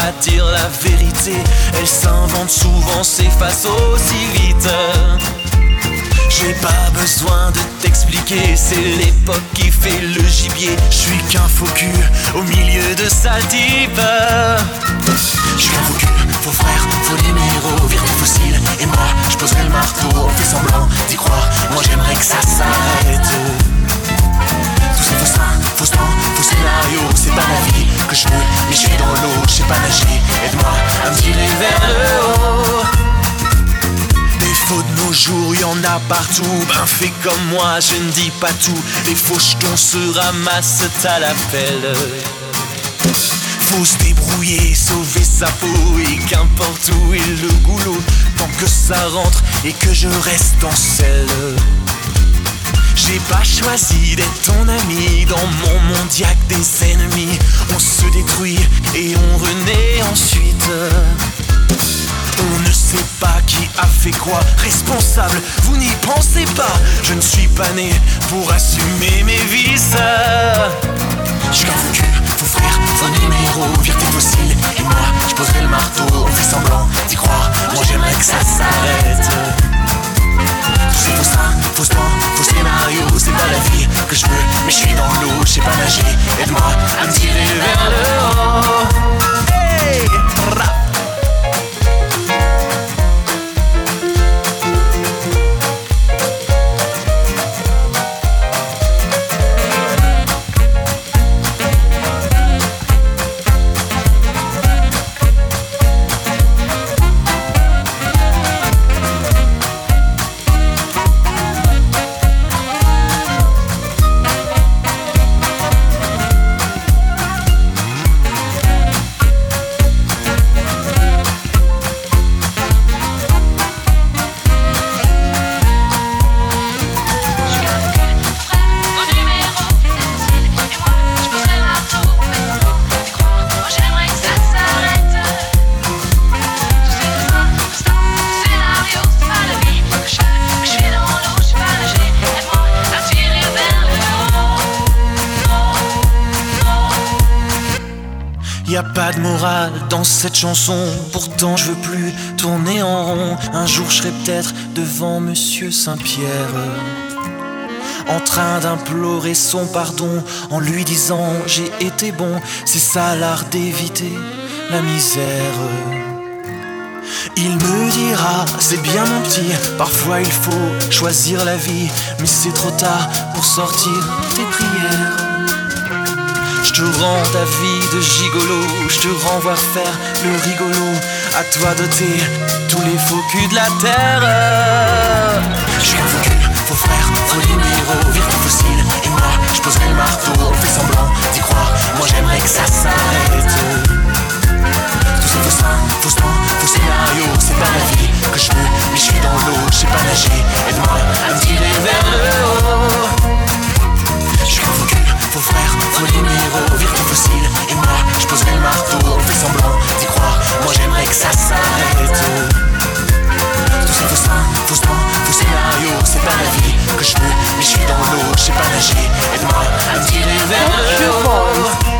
À dire la vérité Elle s'invente souvent, s'efface aussi vite j'ai pas besoin de t'expliquer, c'est l'époque qui fait le gibier. Je suis qu'un faux cul au milieu de sales types. Je suis qu'un faux cul, faux frère, faux numéro, virgule fossile. Et moi, je le marteau, on fait semblant d'y croire. Moi j'aimerais que ça s'arrête. Tout c'est faux sein, faux faux scénario, c'est pas la vie que je veux. Mais je suis dans l'eau, je sais pas nager. Aide-moi à me tirer vers le haut de nos jours, y en a partout. Ben fais comme moi, je ne dis pas tout. Les faux jetons se ramassent à l'appel. Faut se débrouiller, sauver sa peau et qu'importe où est le goulot, tant que ça rentre et que je reste en selle. J'ai pas choisi d'être ton ami Dans mon que des ennemis On se détruit et on renaît ensuite on ne sait pas qui a fait quoi. Responsable, vous n'y pensez pas. Je ne suis pas né pour assumer mes vices. Je suis faux cul, faux frère, faux numéro, vérité fossile. Et moi, je poserai le marteau, on fait semblant d'y croire. Moi j'aimerais que ça s'arrête. C'est faux ça, faux temps, faux scénario, c'est pas la vie que je veux. Mais je suis dans l'eau, je sais pas nager. Aide-moi à me tirer vers le haut. Cette chanson. Pourtant, je veux plus tourner en rond. Un jour, je serai peut-être devant Monsieur Saint-Pierre. En train d'implorer son pardon en lui disant j'ai été bon, c'est ça l'art d'éviter la misère. Il me dira, c'est bien mon petit, parfois il faut choisir la vie, mais c'est trop tard pour sortir tes prières. Je te rends ta vie de gigolo, je te renvoie faire le rigolo. À toi d'ôter tous les faux culs de la terre. Je suis un faux cul, faux frère, faux numéro, virgule fossile. Et moi, je poserai le marteau, on fait semblant d'y croire. Moi j'aimerais que ça s'arrête. Tout c'est faux sein, faux temps, faux scénario, c'est pas la vie que je veux. Mais je suis dans l'eau, je sais pas nager. Aide-moi à me tirer vers le haut ton frère, faut l'aimer, reconduire ton fossile. Et moi, je poserai le marteau, on fait semblant d'y croire. Moi, j'aimerais que ça s'arrête. Tous ces faux seins, faux plans, faux scénarios, c'est pas la vie que je veux, mais je suis dans l'eau, je sais pas nager. Aide-moi à me tirer vers le haut.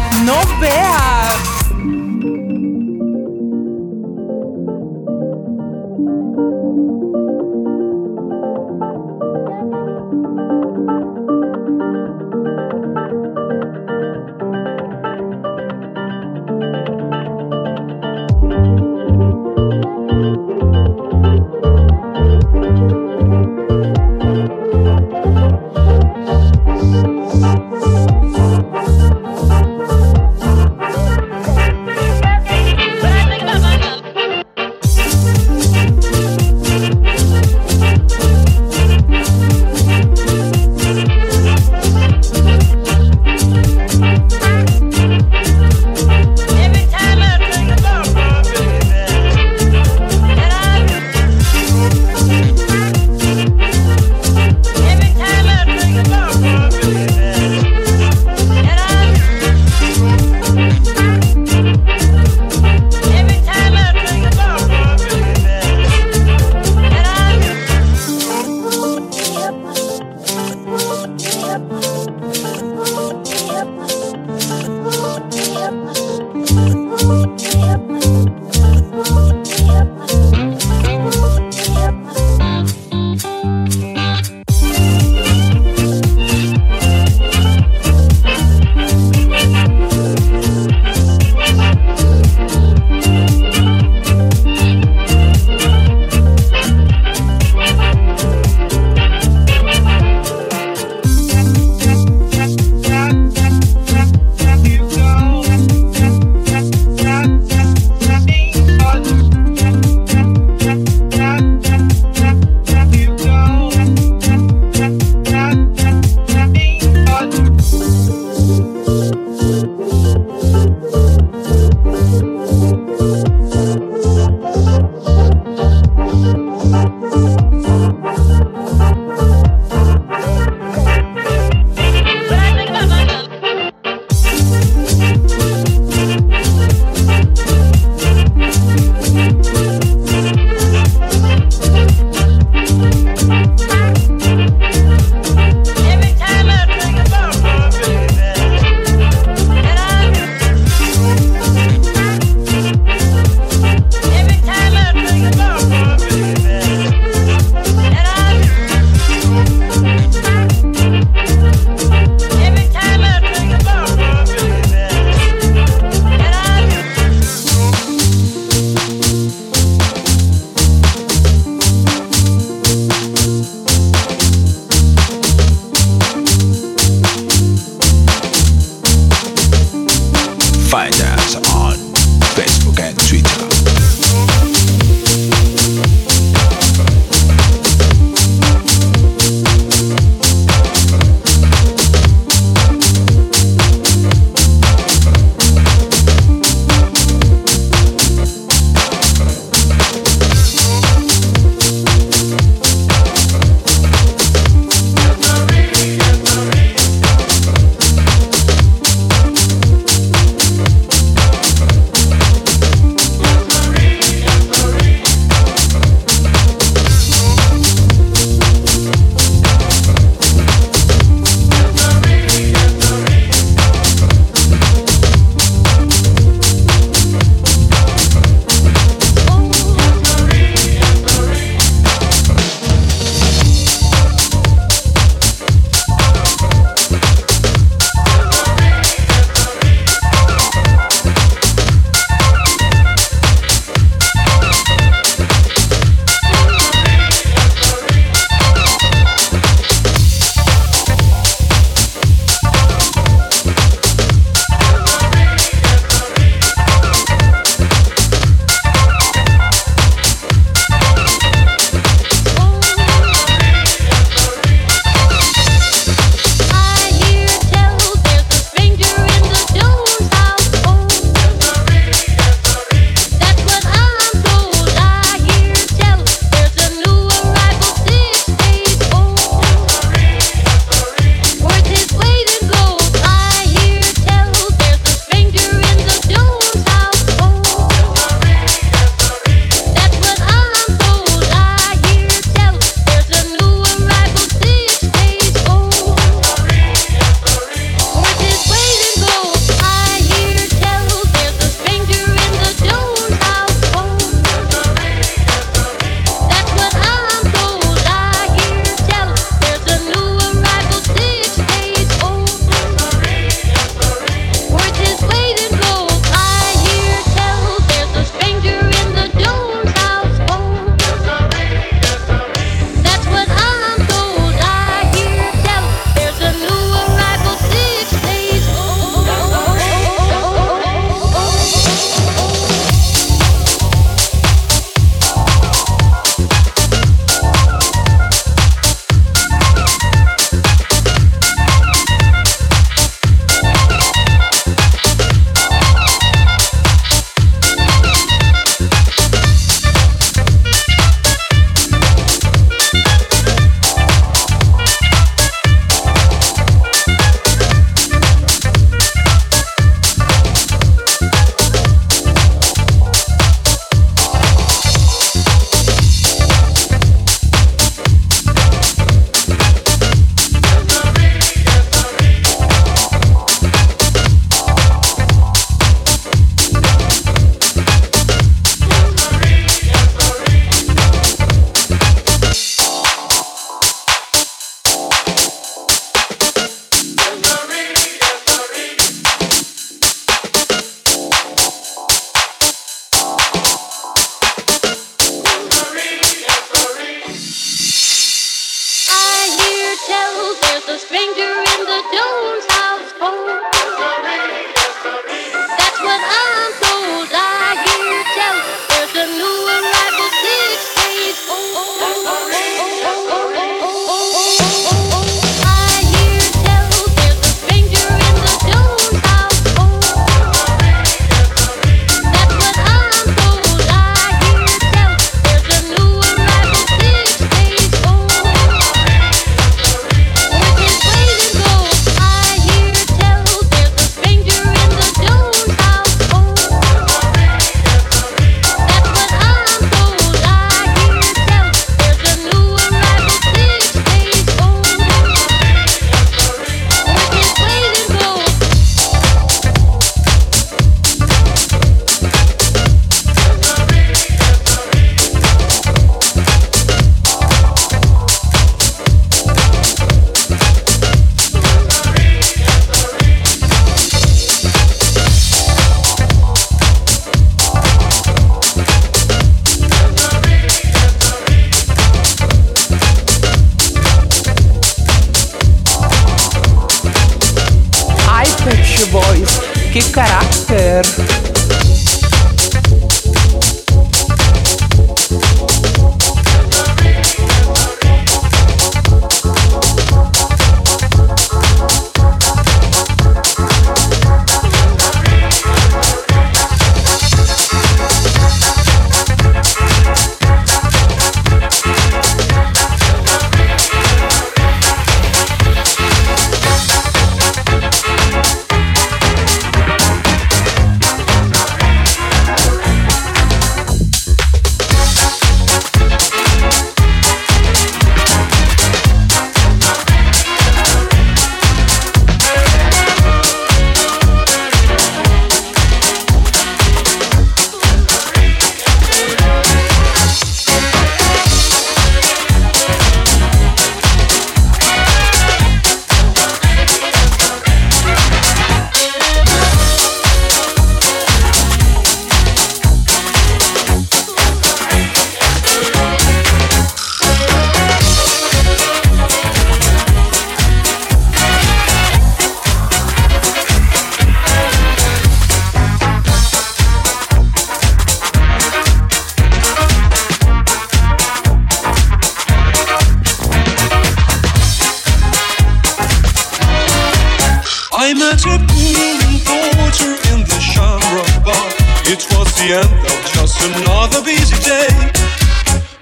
I met a booming porter in the Chandra bar. It was the end of just another busy day.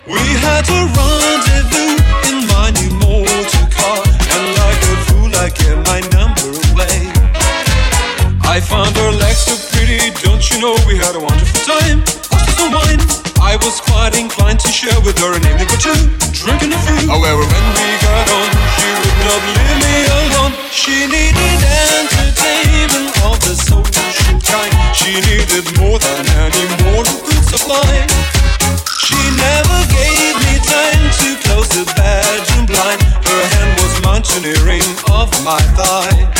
We had a rendezvous in my new motor car, and like a fool, I gave my number away. I found her legs so pretty, don't you know we had a wonderful time? After some wine. I was quite inclined to share with her an evening or two, drinking a few. However, when we got on, she would not leave me alone. She needed entertainment of the social kind. She needed more than any mortal could supply. She never gave me time to close the bedroom blind. Her hand was mountaineering over my thigh.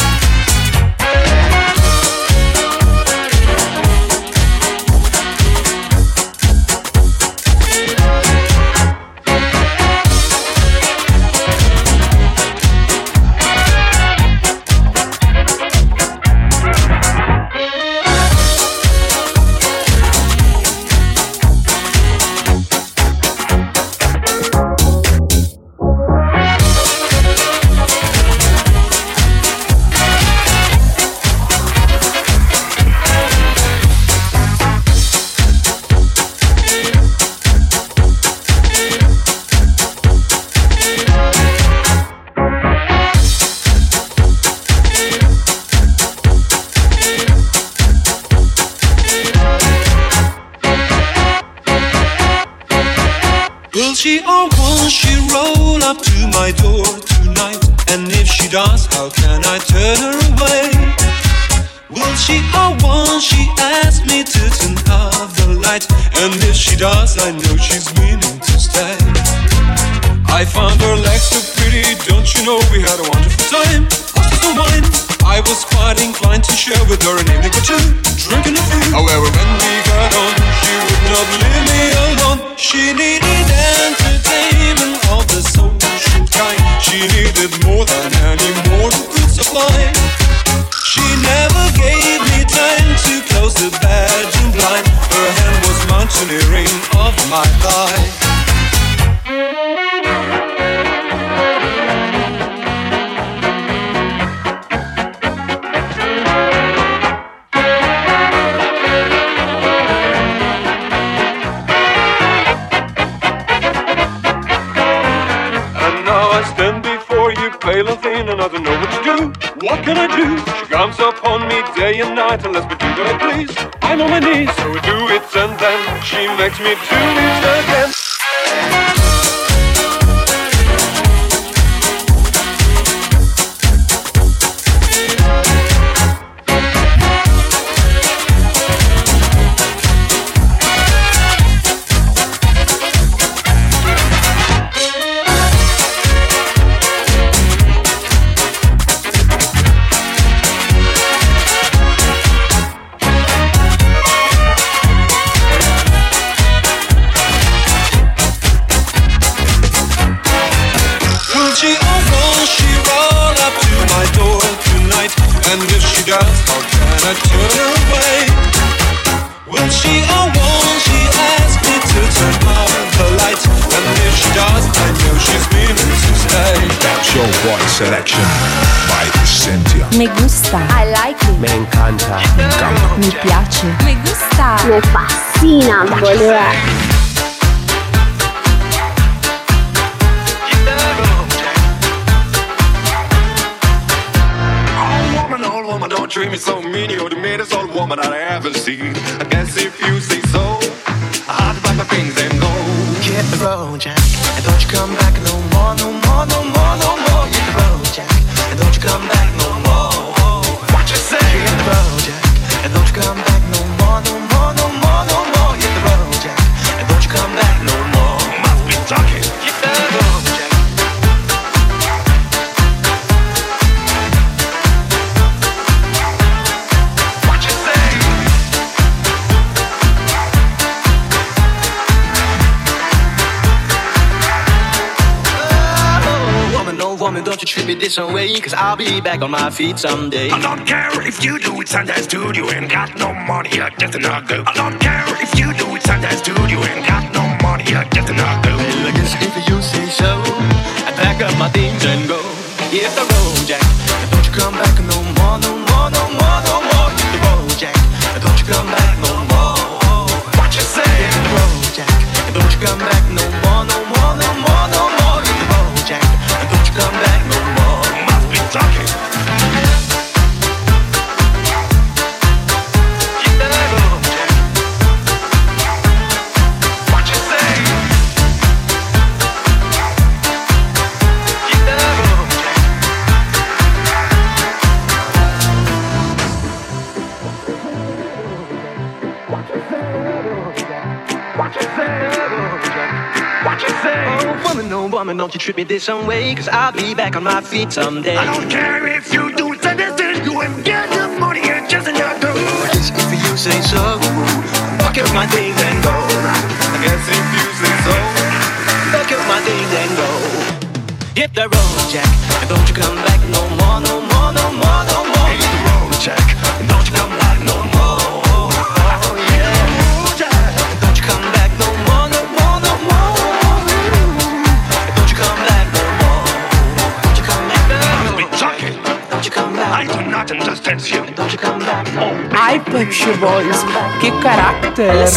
And if she does, I know she's meaning to stay. I found her legs so pretty, don't you know we had a wonderful time? After wine, I was quite inclined to share with her an evening or two, drinking a few. However, when we got on, she would not leave me alone. She needed entertainment of the social kind. She needed more than any mortal could supply. She never gave me time to close the bag mountaineering of my life. sailor and I don't know what to do. What can I do? She comes upon me day and night and lets me do what I please. I'm on my knees, so I do it and then she makes me do it again. Boy selection by Cynthia. Me gusta. I like it. Me encanta. Me encanta. Mi piace. Me gusta. Me fascina, boluda. Treat me so mean, you're the meanest old woman that I ever seen. I guess if you say so, I'll to pack my things and go. Hit the road, Jack, and don't you come back no more, no more, no more, no more. Come back this way, cause I'll be back on my feet someday. I don't care if you do it Sunday studio ain't got no money, I just not go. I don't care if you do it Sunday studio ain't got no money, I just not go. Well, I guess if you say so, I pack up my things and What you say? What you say? Oh, woman, oh, woman, don't you treat me this some way, cause I'll be back on my feet someday. I don't care if you do it Sunday studio and get the money and just not go. Just if you say so, fuck up my things and go. I guess if you say so. Fuck up my things and go. Hit the road, Jack, and don't you come back no more, no more, no more, no more. Ai, Punch Boys, que caráter!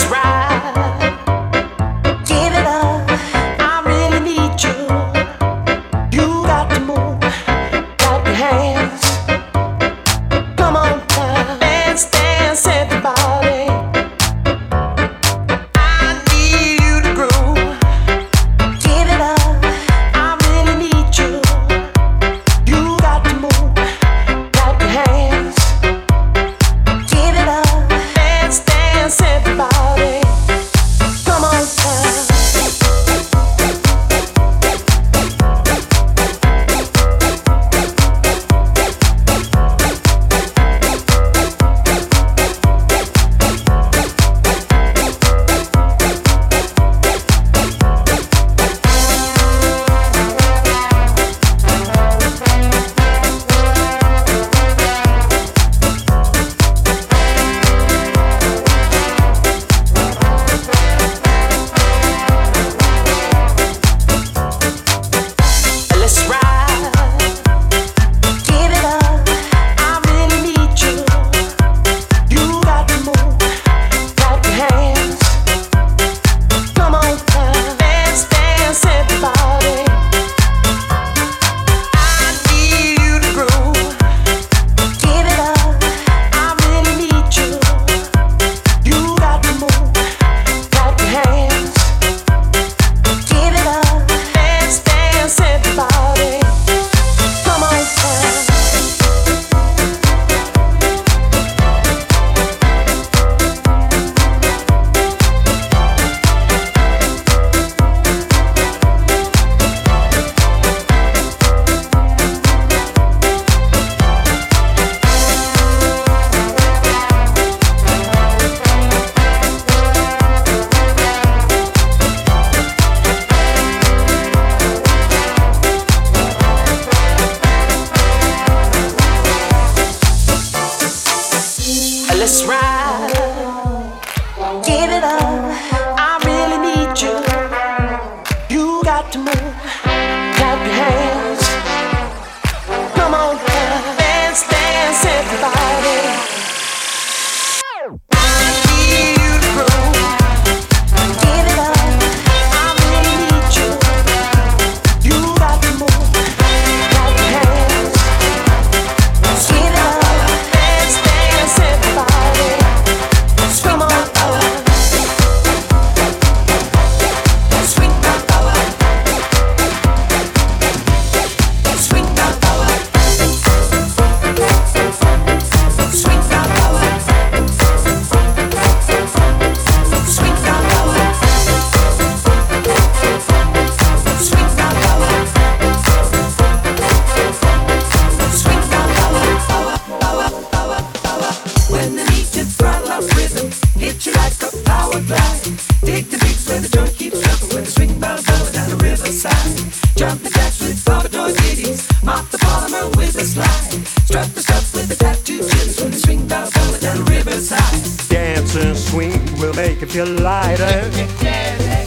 get you lighter.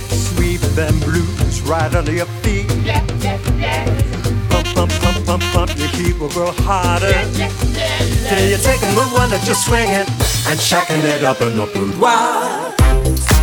Sweep them blues right under your feet. Pump, pump, pump, pump, pump your feet will grow hotter. Till you take a move one that you're swinging and shacking it up in the boudoir.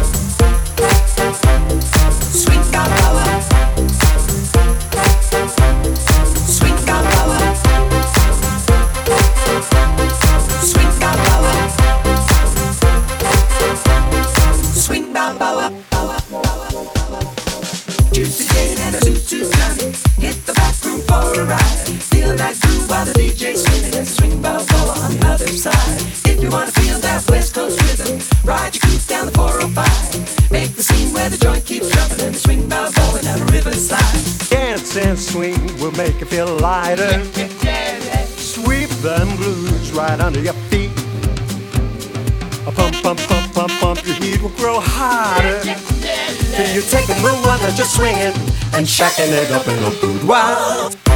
and shacking it up in the boudoir.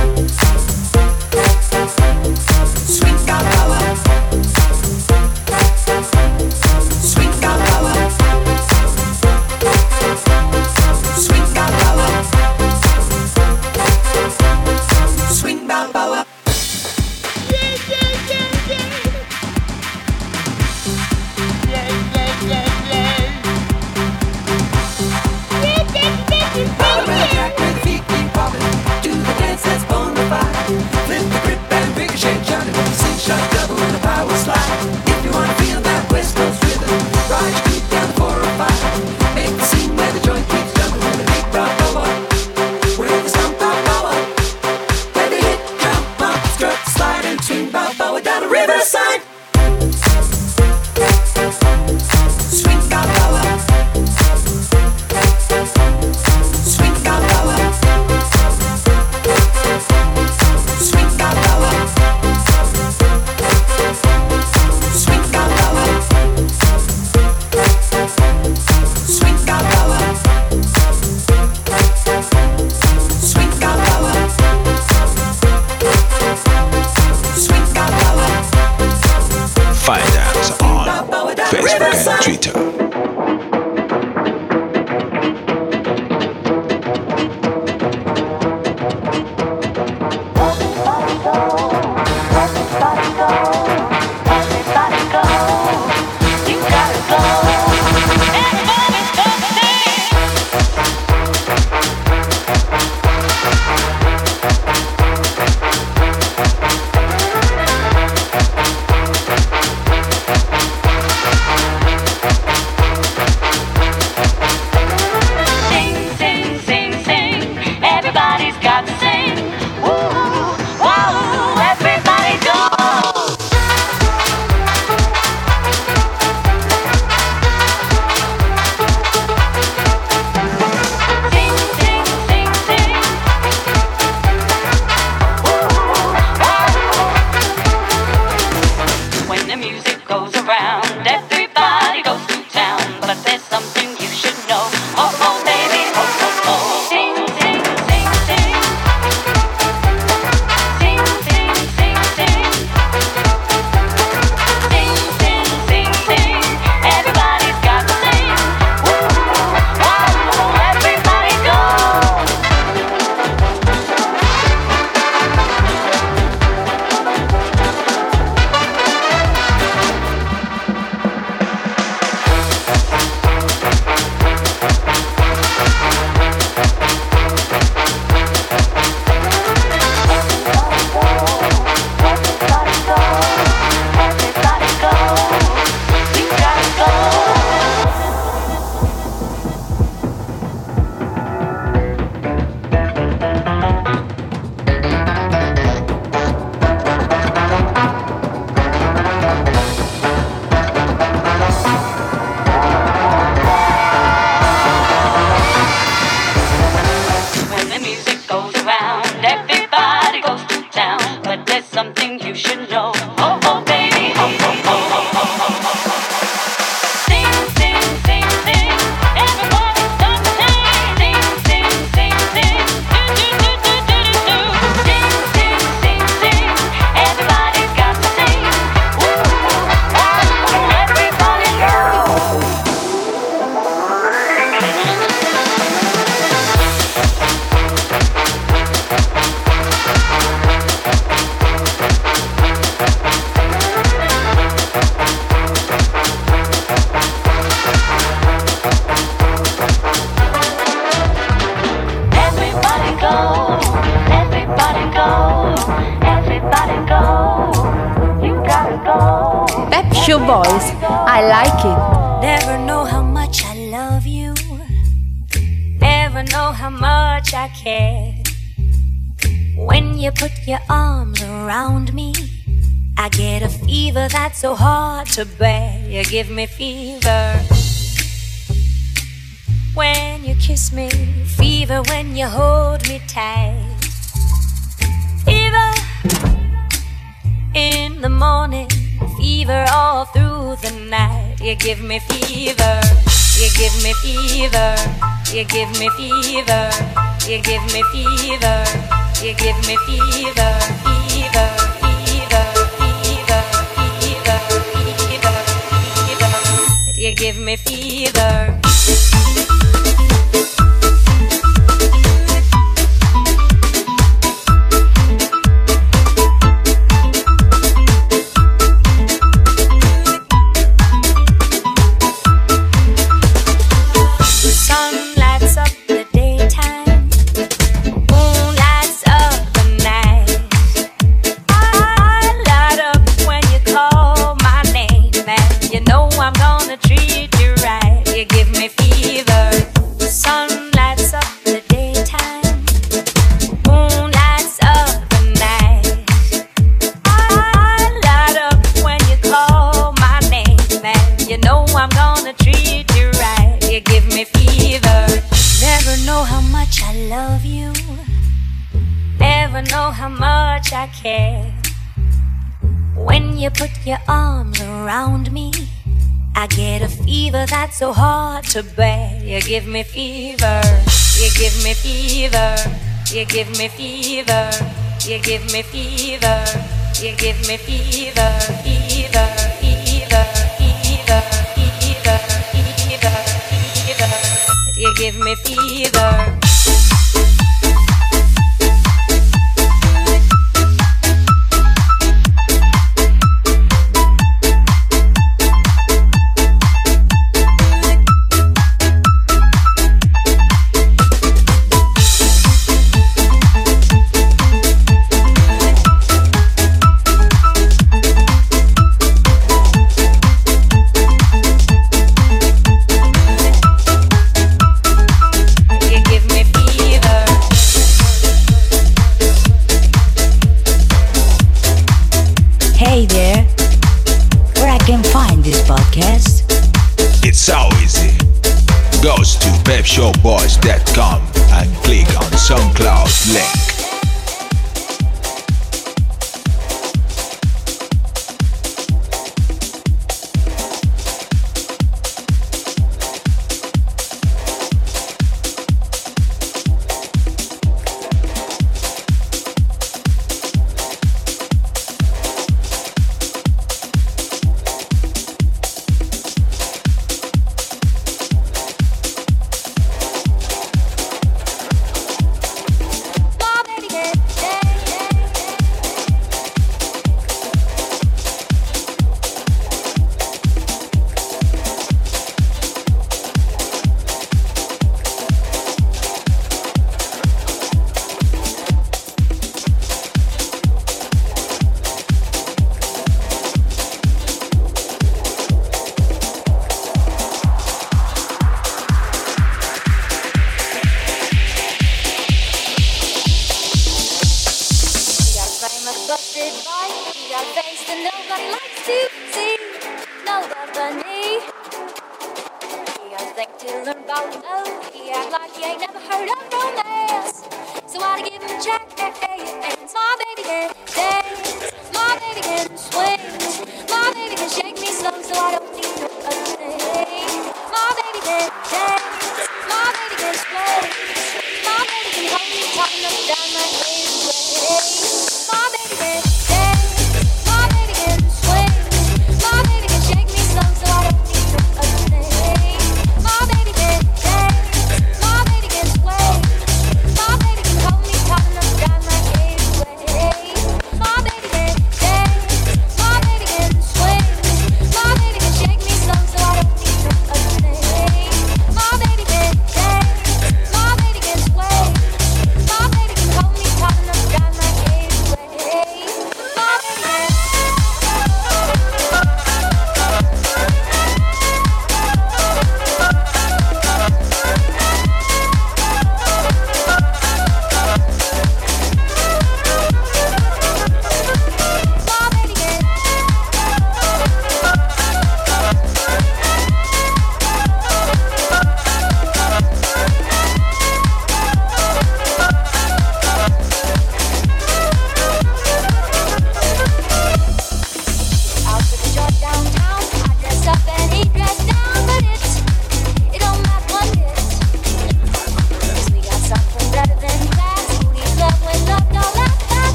to bed, you give me fever. When you kiss me, fever when you hold me tight. Fever in the morning, fever all through the night. You give me fever, you give me fever, you give me fever, you give me fever, you give me fever. me fever. I love you. Never know how much I care. When you put your arms around me, I get a fever that's so hard to bear. You give me fever. You give me fever. You give me fever. You give me fever. You give me fever. Fever. Fever. Fever. Fever. Fever. You give me fever. showboys.com and click on SoundCloud.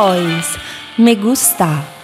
voz me gusta.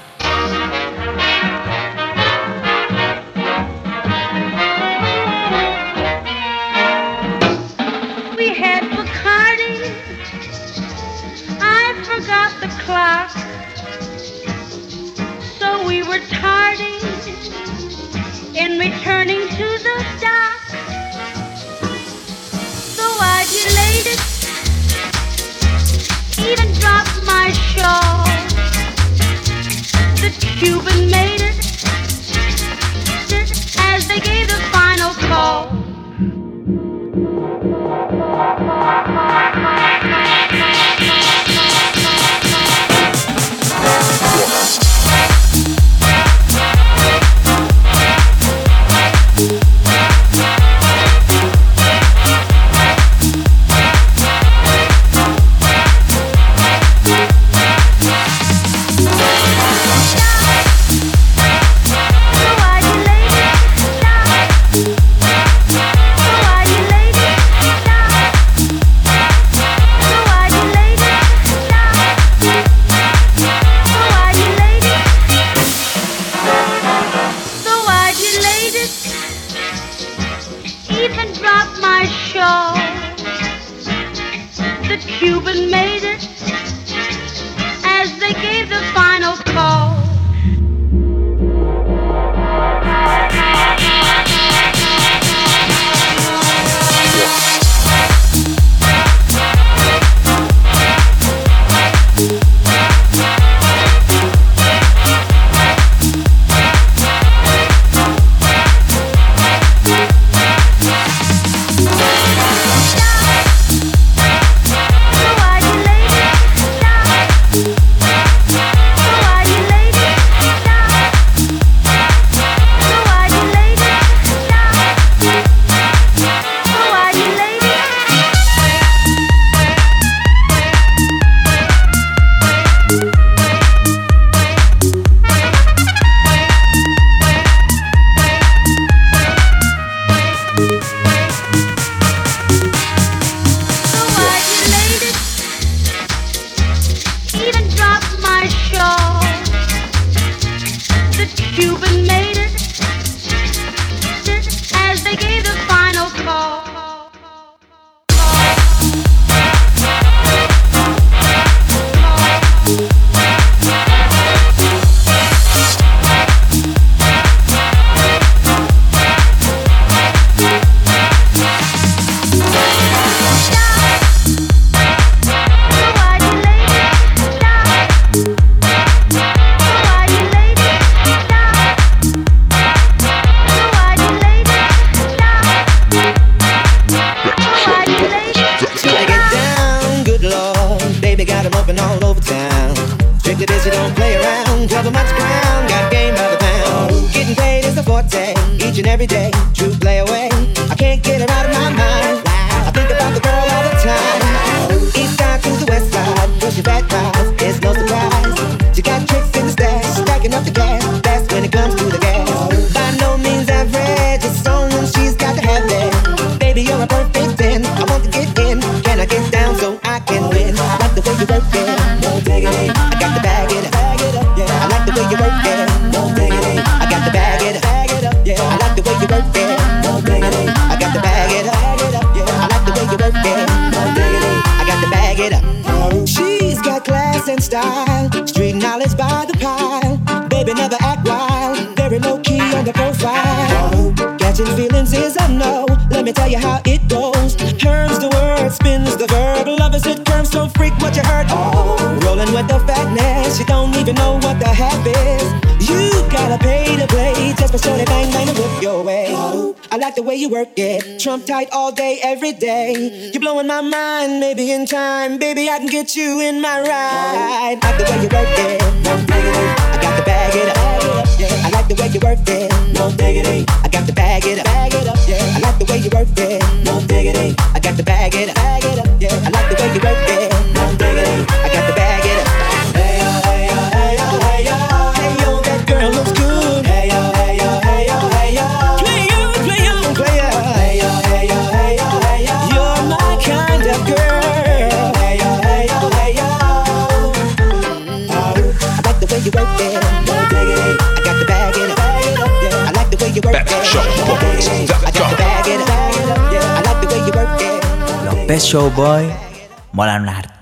me tell you how it goes. Turns the word, spins the verb. Lovers it curves, don't freak what you heard. Oh, rolling with the fatness, you don't even know what the half is. You gotta pay to play just for sure they bang bang and whip your way. Oh, I like the way you work it, trump tight all day, every day. You're blowing my mind, maybe in time, baby I can get you in my ride. I like the way you work it, no diggity. I got the bag it up. I like the way you work it, no diggity. I got the bag it up. Bag it up yeah the way you work it. No diggity, I got the bag it, bag it Pet Show boy, molan harto.